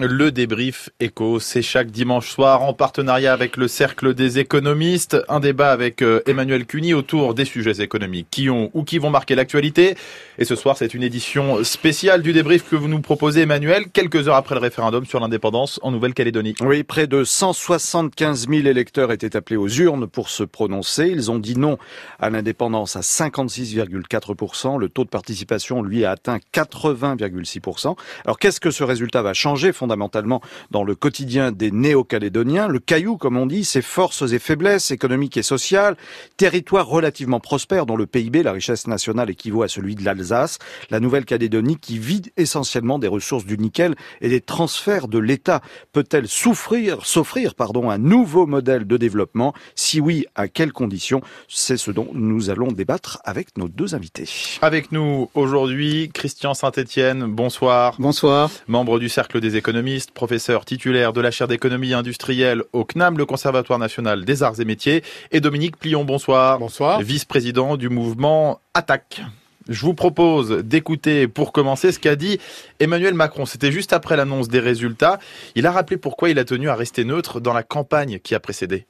Le débrief éco, c'est chaque dimanche soir en partenariat avec le Cercle des économistes. Un débat avec euh, Emmanuel Cuny autour des sujets économiques qui ont ou qui vont marquer l'actualité. Et ce soir, c'est une édition spéciale du débrief que vous nous proposez, Emmanuel, quelques heures après le référendum sur l'indépendance en Nouvelle-Calédonie. Oui, près de 175 000 électeurs étaient appelés aux urnes pour se prononcer. Ils ont dit non à l'indépendance à 56,4%. Le taux de participation, lui, a atteint 80,6%. Alors, qu'est-ce que ce résultat va changer fondamentalement dans le quotidien des néo-calédoniens. Le caillou, comme on dit, ses forces et faiblesses économiques et sociales, territoire relativement prospère dont le PIB, la richesse nationale, équivaut à celui de l'Alsace, la Nouvelle-Calédonie qui vide essentiellement des ressources du nickel et des transferts de l'État. Peut-elle souffrir, s'offrir, pardon, un nouveau modèle de développement? Si oui, à quelles conditions? C'est ce dont nous allons débattre avec nos deux invités. Avec nous aujourd'hui, Christian Saint-Etienne. Bonsoir. Bonsoir. Membre du Cercle des économistes professeur titulaire de la chaire d'économie industrielle au CNAM, le Conservatoire national des arts et métiers, et Dominique Plion, bonsoir. Bonsoir. Vice-président du mouvement Attaque. Je vous propose d'écouter pour commencer ce qu'a dit Emmanuel Macron. C'était juste après l'annonce des résultats. Il a rappelé pourquoi il a tenu à rester neutre dans la campagne qui a précédé.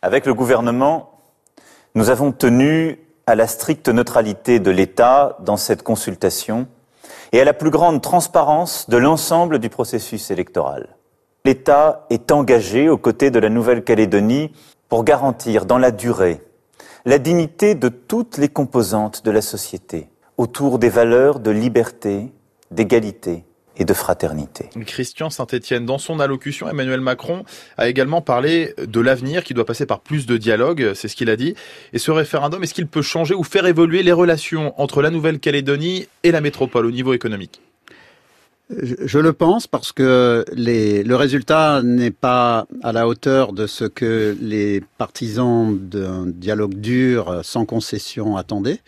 Avec le gouvernement, nous avons tenu à la stricte neutralité de l'État dans cette consultation et à la plus grande transparence de l'ensemble du processus électoral. L'État est engagé aux côtés de la Nouvelle-Calédonie pour garantir dans la durée la dignité de toutes les composantes de la société autour des valeurs de liberté, d'égalité et de fraternité. Christian Saint-Etienne, dans son allocution, Emmanuel Macron a également parlé de l'avenir qui doit passer par plus de dialogue, c'est ce qu'il a dit. Et ce référendum, est-ce qu'il peut changer ou faire évoluer les relations entre la Nouvelle-Calédonie et la métropole au niveau économique? Je le pense parce que les, le résultat n'est pas à la hauteur de ce que les partisans d'un dialogue dur sans concession attendaient.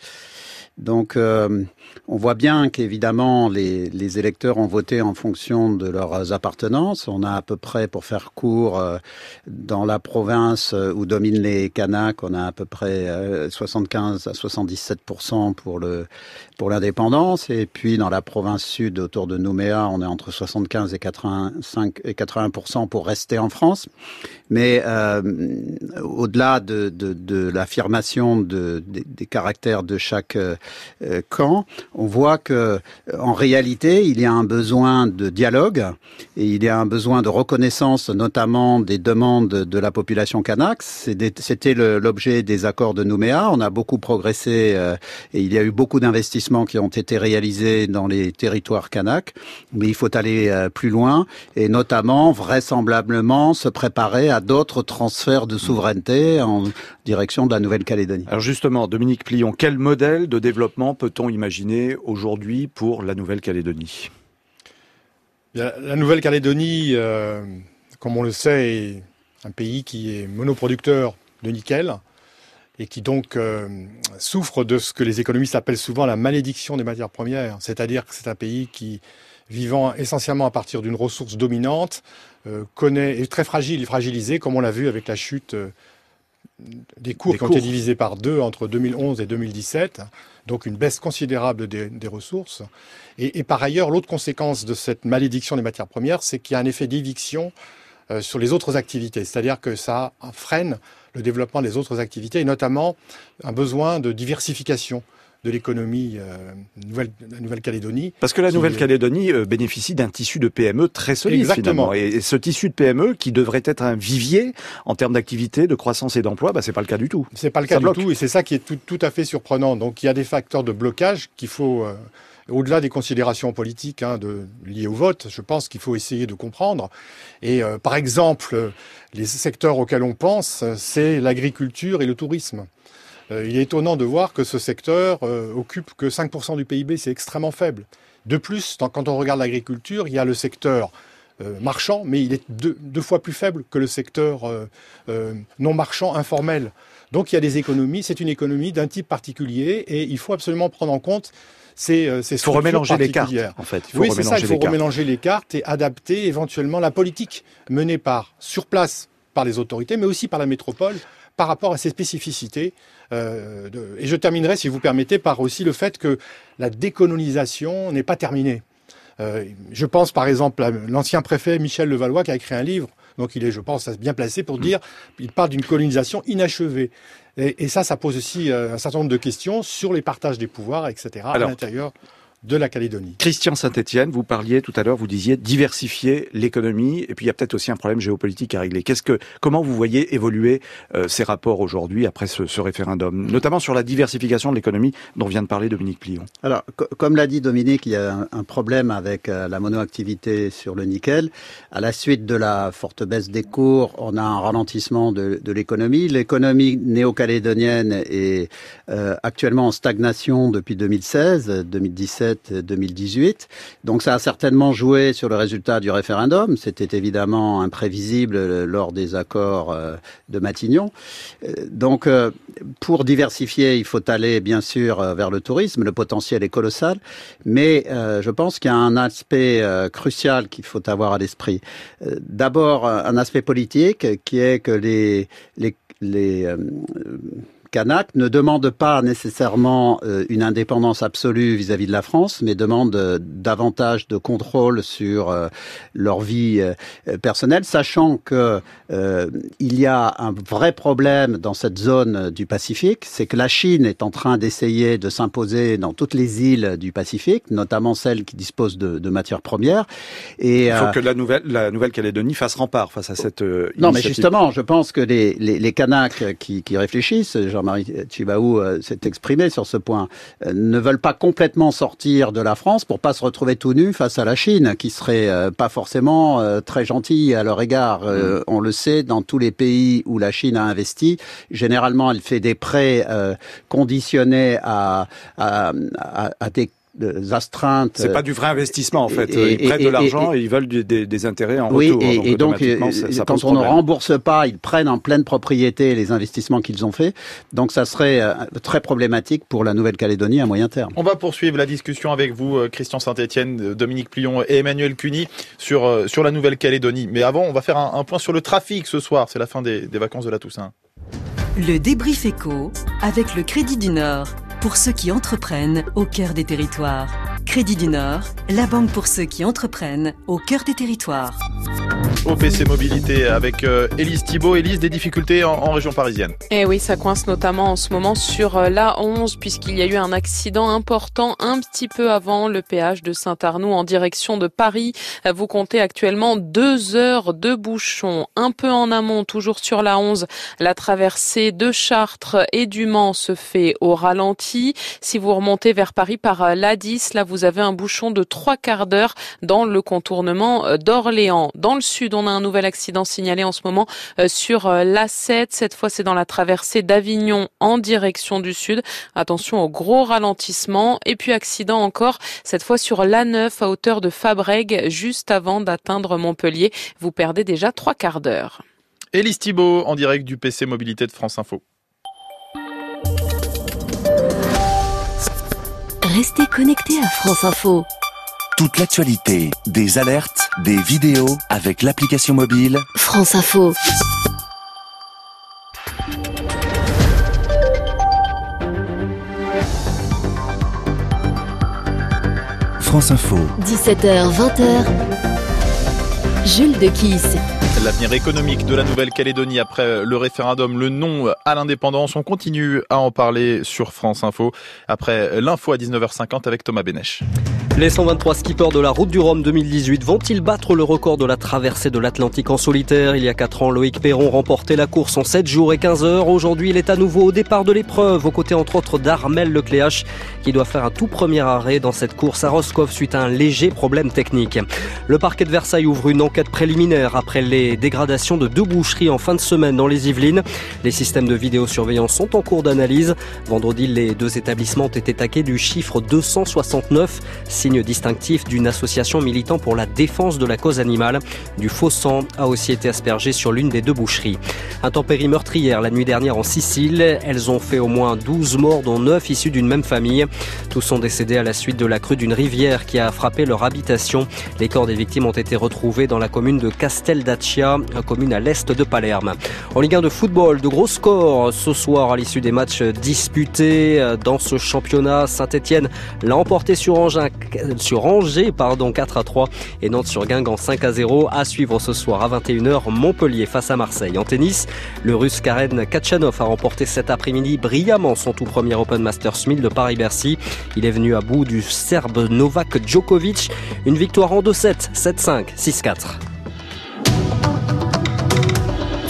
Donc, euh, on voit bien qu'évidemment, les, les, électeurs ont voté en fonction de leurs appartenances. On a à peu près, pour faire court, euh, dans la province où dominent les Kanaks, on a à peu près 75 euh, à 77 pour pour l'indépendance. Et puis, dans la province sud, autour de Nouméa, on est entre 75 et 85 et 80% pour rester en France. Mais euh, au-delà de, de, de l'affirmation de, des caractères de chaque camp, on voit que en réalité, il y a un besoin de dialogue et il y a un besoin de reconnaissance, notamment des demandes de la population kanak. C'était l'objet des accords de Nouméa. On a beaucoup progressé euh, et il y a eu beaucoup d'investissements qui ont été réalisés dans les territoires kanak. Mais il faut aller euh, plus loin et notamment, vraisemblablement, se préparer à d'autres transferts de souveraineté en direction de la Nouvelle-Calédonie. Alors justement, Dominique Plion, quel modèle de développement peut-on imaginer aujourd'hui pour la Nouvelle-Calédonie La Nouvelle-Calédonie, euh, comme on le sait, est un pays qui est monoproducteur de nickel et qui donc euh, souffre de ce que les économistes appellent souvent la malédiction des matières premières. C'est-à-dire que c'est un pays qui, vivant essentiellement à partir d'une ressource dominante, euh, connaît, est très fragile, fragilisé, comme on l'a vu avec la chute des cours qui ont été divisés par deux entre 2011 et 2017, donc une baisse considérable des, ressources. Et, par ailleurs, l'autre conséquence de cette malédiction des matières premières, c'est qu'il y a un effet d'éviction euh, sur les autres activités, c'est-à-dire que ça freine le développement des autres activités, et notamment un besoin de diversification de l'économie euh, Nouvelle, Nouvelle-Calédonie. Parce que la Nouvelle-Calédonie euh, bénéficie d'un tissu de PME très solide Exactement. finalement. Et, ce tissu de PME qui devrait être un vivier en termes d'activité, de croissance et d'emploi, bah, c'est pas le cas du tout. C'est pas le cas du tout, et c'est ça qui est tout, tout, à fait surprenant. Donc il y a des facteurs de blocage qu'il faut euh, au-delà des considérations politiques hein, de, liées au vote, je pense qu'il faut essayer de comprendre. Et euh, par exemple, les secteurs auxquels on pense, c'est l'agriculture et le tourisme. Euh, il est étonnant de voir que ce secteur euh, occupe que 5% du PIB, c'est extrêmement faible. De plus, quand on regarde l'agriculture, il y a le secteur euh, marchand, mais il est deux, fois plus faible que le secteur non marchand informel. Donc il y a des économies, c'est une économie d'un type particulier et il faut absolument prendre en compte ces, ces Il faut remélanger les cartes, en fait. Il faut oui, c'est ça, il faut remélanger les cartes et adapter éventuellement la politique menée par, sur place, par les autorités, mais aussi par la métropole, par rapport à ces spécificités. Euh, de... Et je terminerai, si vous permettez, par aussi le fait que la décolonisation n'est pas terminée. je pense par exemple à l'ancien préfet Michel Levallois qui a écrit un livre, donc il est, je pense, bien placé pour dire, il parle d'une colonisation inachevée. Et, ça, ça pose aussi un certain nombre de questions sur les partages des pouvoirs, etc. à l'intérieur de la Calédonie. Christian Saint-Etienne, vous parliez tout à l'heure, vous disiez diversifier l'économie, et puis il y a peut-être aussi un problème géopolitique à régler. Qu'est-ce que, comment vous voyez évoluer euh, ces rapports aujourd'hui après ce, ce, référendum, notamment sur la diversification de l'économie dont vient de parler Dominique Plion Alors, comme l'a dit Dominique, il y a un, problème avec euh, la monoactivité sur le nickel. À la suite de la forte baisse des cours, on a un ralentissement de, de l'économie. L'économie néo-calédonienne est euh, actuellement en stagnation depuis 2016, 2017 2018. Donc ça a certainement joué sur le résultat du référendum. C'était évidemment imprévisible lors des accords euh, de Matignon. Euh, donc euh, pour diversifier, il faut aller bien sûr vers le tourisme. Le potentiel est colossal. Mais je pense qu'il y a un aspect crucial qu'il faut avoir à l'esprit. D'abord, un aspect politique qui est que les Kanak ne demande pas nécessairement euh, une indépendance absolue vis-à-vis de la France, mais demande euh, davantage de contrôle sur euh, leur vie personnelle, sachant que il y a un vrai problème dans cette zone du Pacifique, c'est que la Chine est en train d'essayer de s'imposer dans toutes les îles du Pacifique, notamment celles qui disposent de, de matières premières. Et il faut que la nouvelle la Nouvelle-Calédonie fasse rempart face à cette non, mais justement, je pense que les les, les Kanaks qui, qui réfléchissent, Jean-Marie Chibaou euh, s'est exprimé sur ce point, euh, ne veulent pas complètement sortir de la France pour pas se retrouver tout nus face à la Chine, qui serait euh, pas forcément très gentille à leur égard. Mm. On le sait, dans tous les pays où la Chine a investi, généralement, elle fait des prêts conditionnés à, à, à, à des astreintes. C'est pas du vrai investissement en fait. ils prêtent de l'argent et, ils veulent des, intérêts en oui, retour. Et, donc, quand on ne rembourse pas, ils prennent en pleine propriété les investissements qu'ils ont faits. Donc ça serait euh, très problématique pour la Nouvelle-Calédonie à moyen terme. On va poursuivre la discussion avec vous, euh, Christian Saint-Etienne, euh, Dominique Plion et Emmanuel Cuny sur, sur la Nouvelle-Calédonie. Mais avant, on va faire un, point sur le trafic ce soir. C'est la fin des, des vacances de la Toussaint. Le débrief éco avec le Crédit du Nord pour ceux qui entreprennent au cœur des territoires. Crédit du Nord, la banque pour ceux qui entreprennent au cœur des territoires. OPC Mobilité avec euh, Élise Thibault. Élise, des difficultés en, région parisienne Eh oui, ça coince notamment en ce moment sur euh, la 11 puisqu'il y a eu un accident important un petit peu avant le péage de Saint-Arnoux en direction de Paris. Euh, vous comptez actuellement deux heures de bouchon. Un peu en amont, toujours sur la 11, la traversée de Chartres et du Mans se fait au ralenti. Si vous remontez vers Paris par l'A10, là vous avez un bouchon de trois quarts d'heure dans le contournement d'Orléans. Dans le sud, on a un nouvel accident signalé en ce moment euh, sur euh, l'A7. Cette fois, c'est dans la traversée d'Avignon en direction du sud. Attention au gros ralentissement. Et puis accident encore, cette fois sur l'A9 à hauteur de Fabrègue, juste avant d'atteindre Montpellier. Vous perdez déjà trois quarts d'heure. Élise Thibault en direct du PC Mobilité de France Info. Restez connectés à France Info. Toute l'actualité, des alertes, des vidéos avec l'application mobile France Info. France Info. 17h, 20h. Jules de Kiss. L'avenir économique de la Nouvelle-Calédonie après le référendum, le non à l'indépendance. On continue à en parler sur France Info après l'info à 19h50 avec Thomas Bénèche. Les 123 skippers de la Route du Rhum 2018 vont-ils battre le record de la traversée de l'Atlantique en solitaire? Il y a 4 ans, Loïc Perron remportait la course en 7 jours et 15 heures. Aujourd'hui, il est à nouveau au départ de l'épreuve, aux côtés entre autres d'Armel Lecléache, qui doit faire un tout premier arrêt dans cette course à Roscoff suite à un léger problème technique. Le parquet de Versailles ouvre une enquête préliminaire après les dégradations de deux boucheries en fin de semaine dans les Yvelines. Les systèmes de vidéosurveillance sont en cours d'analyse. Vendredi, les deux établissements ont été attaqués du chiffre 269 signe distinctif d'une association militant pour la défense de la cause animale. Du faux sang a aussi été aspergé sur l'une des deux boucheries. Intempérie meurtrière la nuit dernière en Sicile. Elles ont fait au moins 12 morts, dont 9 issus d'une même famille. Tous sont décédés à la suite de la crue d'une rivière qui a frappé leur habitation. Les corps des victimes ont été retrouvés dans la commune de Casteldacci Brescia, commune à l'est de Palerme. En Ligue 1 de football, de gros scores ce soir à l'issue des matchs disputés dans ce championnat. Saint-Etienne l'a emporté sur, Angers, sur Angers pardon, 4 à 3 et Nantes sur Guingamp 5 à 0. À suivre ce soir à 21h, Montpellier face à Marseille. En tennis, le russe Karen Kachanov a remporté cet après-midi brillamment son tout premier Open Masters 1000 de Paris-Bercy. Il est venu à bout du Serbe Novak Djokovic. Une victoire en 2-7, 7-5, 6-4.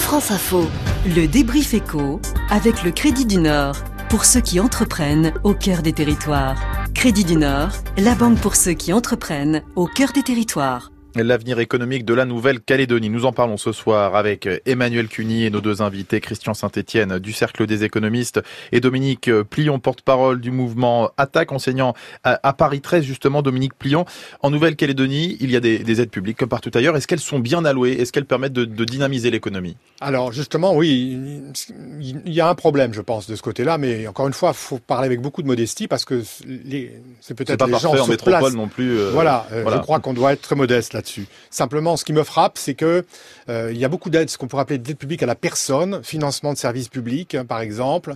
France Info. Le débrief éco avec le Crédit du Nord. Pour ceux qui entreprennent au cœur des territoires. Crédit du Nord, la banque pour ceux qui entreprennent au cœur des territoires l'avenir économique de la Nouvelle-Calédonie. Nous en parlons ce soir avec Emmanuel Cuny et nos deux invités, Christian Saint-Etienne du Cercle des économistes et Dominique Plion, porte-parole du mouvement Attaque, enseignant à Paris 13 justement. Dominique Plion, en Nouvelle-Calédonie, il y a des, aides publiques comme partout ailleurs. Est-ce qu'elles sont bien allouées? Est-ce qu'elles permettent de, dynamiser l'économie? Alors justement, oui, il y a un problème, je pense, de ce côté-là, mais encore une fois, il faut parler avec beaucoup de modestie parce que c'est peut-être les gens en métropole non plus. Euh, voilà, euh, voilà, je crois qu'on doit être très modeste là-dessus. Simplement, ce qui me frappe, c'est que euh, il y a beaucoup d'aides, ce qu'on pourrait appeler d'aide publique à la personne, financement de services publics, hein, par exemple,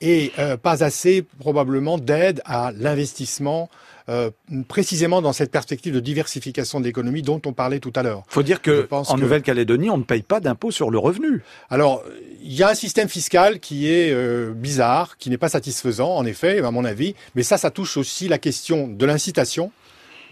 et euh, pas assez probablement d'aide à l'investissement. Euh, précisément dans cette perspective de diversification de l'économie dont on parlait tout à l'heure. Il faut dire que en Nouvelle-Calédonie, on ne paye pas d'impôt sur le revenu. Alors, il y a un système fiscal qui est bizarre, qui n'est pas satisfaisant, en effet, à mon avis. Mais ça, ça touche aussi la question de l'incitation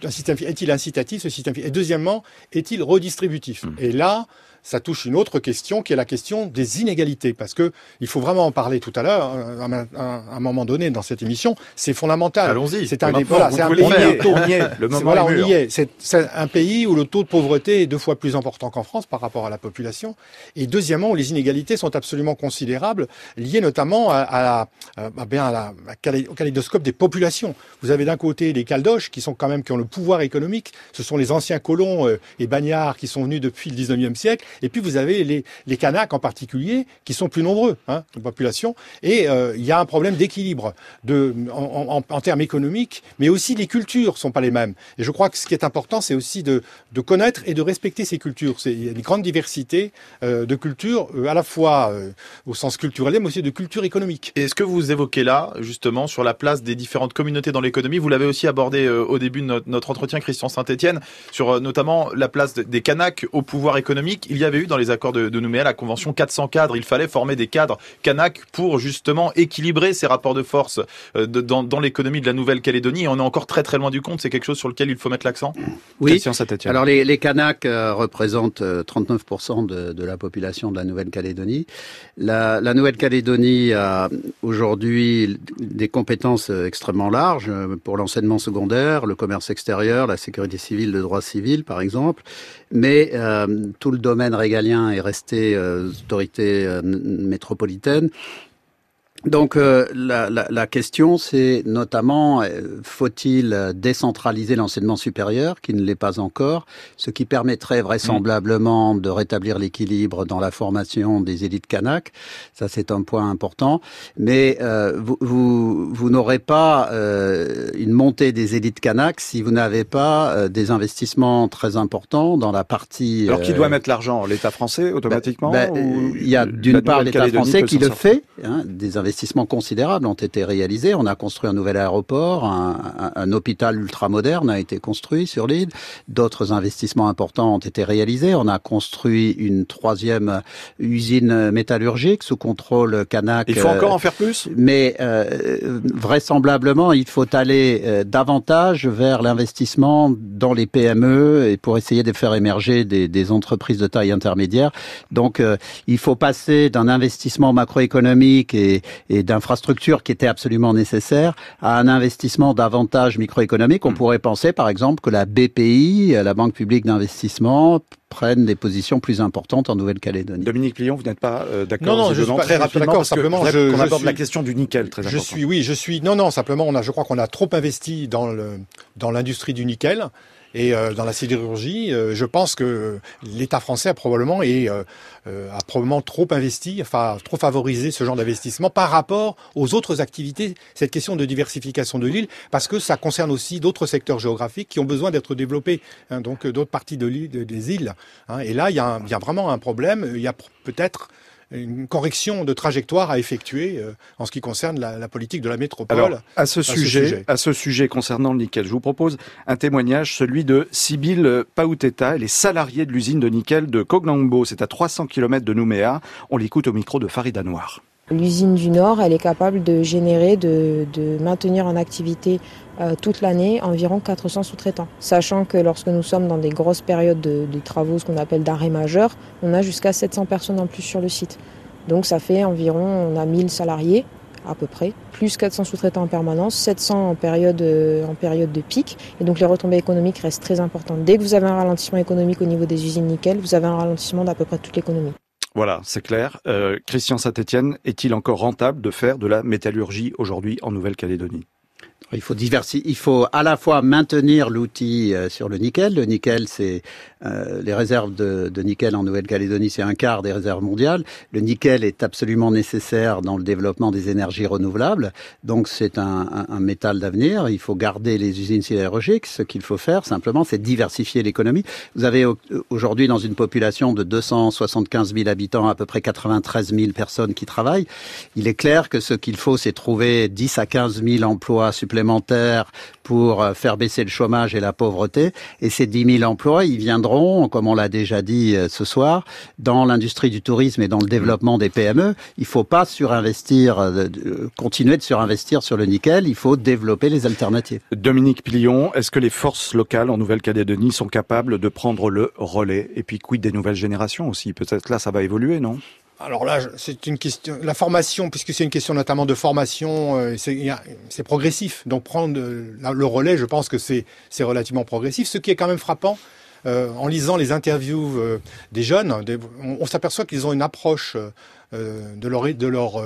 est-il incitatif ce système Et deuxièmement, est-il redistributif? Hmm. Et là, ça touche une autre question qui est la question des inégalités, parce que il faut vraiment en parler tout à l'heure, hein, à un, moment donné dans cette émission, c'est fondamental. Allons-y. C'est un des voilà, c'est un pays. Le moment voilà, on y est. C'est un pays où le taux de pauvreté est deux fois plus important qu'en France par rapport à la population, et deuxièmement où les inégalités sont absolument considérables, liées notamment à, à, à, bien à la, au kaléidoscope des populations. Vous avez d'un côté les Caldoches qui sont quand même qui ont le pouvoir économique, ce sont les anciens colons euh, et bagnards qui sont venus depuis le 19e siècle, et puis vous avez les, les Kanaks en particulier, qui sont plus nombreux, hein, population. Et euh, il y a un problème d'équilibre en, termes économiques, mais aussi les cultures sont pas les mêmes. Et je crois que ce qui est important, c'est aussi de, connaître et de respecter ces cultures. Il y a une grande diversité euh, de cultures, euh, à la fois au sens culturel, mais aussi de culture économique. Et ce que vous évoquez là, justement, sur la place des différentes communautés dans l'économie, vous l'avez aussi abordé au début de notre, entretien, Christian Saint-Etienne, sur notamment la place des Kanaks au pouvoir économique. Il y avait eu dans les accords de, de Nouméa la convention 400 cadres. Il fallait former des cadres Kanak pour justement équilibrer ces rapports de force euh, de, dans, dans l'économie de la Nouvelle-Calédonie. Et on est encore très très loin du compte. C'est quelque chose sur lequel il faut mettre l'accent. Oui. Alors les, les Kanaks euh, représentent 39% euh, de, de, la population de la Nouvelle-Calédonie. La, la Nouvelle-Calédonie a aujourd'hui des compétences extrêmement larges pour l'enseignement secondaire, le commerce extérieur, la sécurité civile, le droit civil, par exemple. Mais euh, tout le domaine régalien est resté euh, autorité euh, métropolitaine. Donc euh, la, la, la, question, c'est notamment euh, faut-il décentraliser l'enseignement supérieur, qui ne l'est pas encore, ce qui permettrait vraisemblablement de rétablir l'équilibre dans la formation des élites kanak? Ça, c'est un point important. Mais euh, vous, vous, vous n'aurez pas euh, une montée des élites kanak si vous n'avez pas des investissements très importants dans la partie. Alors qui doit mettre l'argent? L'État français automatiquement ben, ben, Il y a d'une part l'État français qui le fait, hein, des investissements investissements considérables ont été réalisés. On a construit un nouvel aéroport, un, un, un hôpital ultramoderne a été construit sur l'île. D'autres investissements importants ont été réalisés. On a construit une troisième usine métallurgique sous contrôle Canac. Il faut encore en faire plus? Mais euh, vraisemblablement, il faut aller euh, davantage vers l'investissement dans les PME et pour essayer de faire émerger des, des entreprises de taille intermédiaire. Donc, euh, il faut passer d'un investissement macroéconomique et, et d'infrastructures qui étaient absolument nécessaires à un investissement davantage microéconomique. On hmm. pourrait penser, par exemple, que la BPI, la Banque publique d'investissement, prenne des positions plus importantes en Nouvelle-Calédonie. Dominique Plion, vous n'êtes pas euh, d'accord Non, non, je suis très rapidement simplement je, on aborde la question du nickel très Je suis oui, je suis non non, simplement on a je crois qu'on a trop investi dans le dans l'industrie du nickel Et dans la sidérurgie, je pense que l'État français a probablement et a probablement trop investi, enfin trop favorisé ce genre d'investissement par rapport aux autres activités. Cette question de diversification de l'île, parce que ça concerne aussi d'autres secteurs géographiques qui ont besoin d'être développés, hein, donc d'autres parties de des îles. Hein. Et là, il y, y a vraiment un problème. Il y a peut-être une correction de trajectoire à effectuer euh, en ce qui concerne la, politique de la métropole. Alors, à ce, sujet, à ce sujet concernant le nickel, je vous propose un témoignage, celui de Sybille Pauteta, elle est salariée de l'usine de nickel de Kognangbo, c'est à 300 km de Nouméa. On l'écoute au micro de Farida Noir. L'usine du Nord, elle est capable de générer, de, de maintenir en activité euh, toute l'année environ 400 sous-traitants. Sachant que lorsque nous sommes dans des grosses périodes de, travaux, ce qu'on appelle d'arrêt majeur, on a jusqu'à 700 personnes en plus sur le site. Donc ça fait environ, on a 1000 salariés à peu près, plus 400 sous-traitants en permanence, 700 en période, euh, en période de pic. Et donc les retombées économiques restent très importantes. Dès que vous avez un ralentissement économique au niveau des usines nickel, vous avez un ralentissement d'à peu près toute l'économie. Voilà, c'est clair. Euh, Christian Saint-Etienne, est-il encore rentable de faire de la métallurgie aujourd'hui en Nouvelle-Calédonie? Il faut diversifier. Il faut à la fois maintenir l'outil euh, sur le nickel. Le nickel, c'est euh, les réserves de, de nickel en Nouvelle-Calédonie, c'est un quart des réserves mondiales. Le nickel est absolument nécessaire dans le développement des énergies renouvelables. Donc c'est un, un, un, métal d'avenir. Il faut garder les usines sidérurgiques. Ce qu'il faut faire simplement, c'est diversifier l'économie. Vous avez aujourd'hui dans une population de 275 000 habitants à peu près 93 000 personnes qui travaillent. Il est clair que ce qu'il faut, c'est trouver 10 à 15 000 emplois supplémentaires supplémentaires pour euh, faire baisser le chômage et la pauvreté. Et ces 10 000 emplois, ils viendront, comme on l'a déjà dit euh, ce soir, dans l'industrie du tourisme et dans le développement des PME. Il ne faut pas surinvestir, euh, continuer de surinvestir sur le nickel. Il faut développer les alternatives. Dominique Pillon, est-ce que les forces locales en Nouvelle-Calédonie sont capables de prendre le relais? Et puis, quid des nouvelles générations aussi? Peut-être là, ça va évoluer, non? Alors là, c'est une question. La formation, puisque c'est une question notamment de formation, euh, c'est progressif. Donc prendre le relais, je pense que c'est relativement progressif. Ce qui est quand même frappant, euh, en lisant les interviews euh, des jeunes, on, s'aperçoit qu'ils ont une approche de leur de leur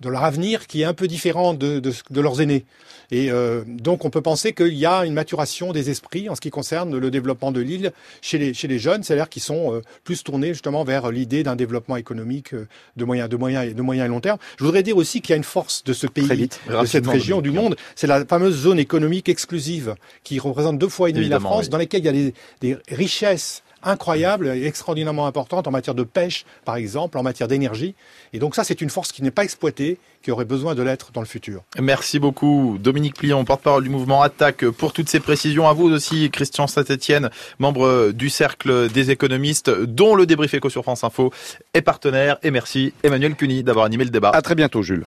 de leur avenir qui est un peu différent de, de, de leurs aînés. Et euh, donc on peut penser qu'il y a une maturation des esprits en ce qui concerne le développement de l'île chez les, chez les jeunes, c'est-à-dire qu'ils sont euh, plus tournés justement vers l'idée d'un développement économique euh, de moyen, de, moyen, de moyen et long terme. Je voudrais dire aussi qu'il y a une force de ce pays, de cette région du monde, c'est la fameuse zone économique exclusive qui représente deux fois et demi la France, dans laquelle il y a des, des richesses incroyable et extraordinairement importante en matière de pêche, par exemple, en matière d'énergie. Et donc ça, c'est une force qui n'est pas exploitée, qui aurait besoin de l'être dans le futur. Merci beaucoup, Dominique Plion, porte-parole du mouvement Attaque, pour toutes ces précisions. À vous aussi, Christian Saint-Etienne, membre du Cercle des économistes, dont le débrief éco sur France Info est partenaire. Et merci, Emmanuel Cuny, d'avoir animé le débat. À très bientôt, Jules.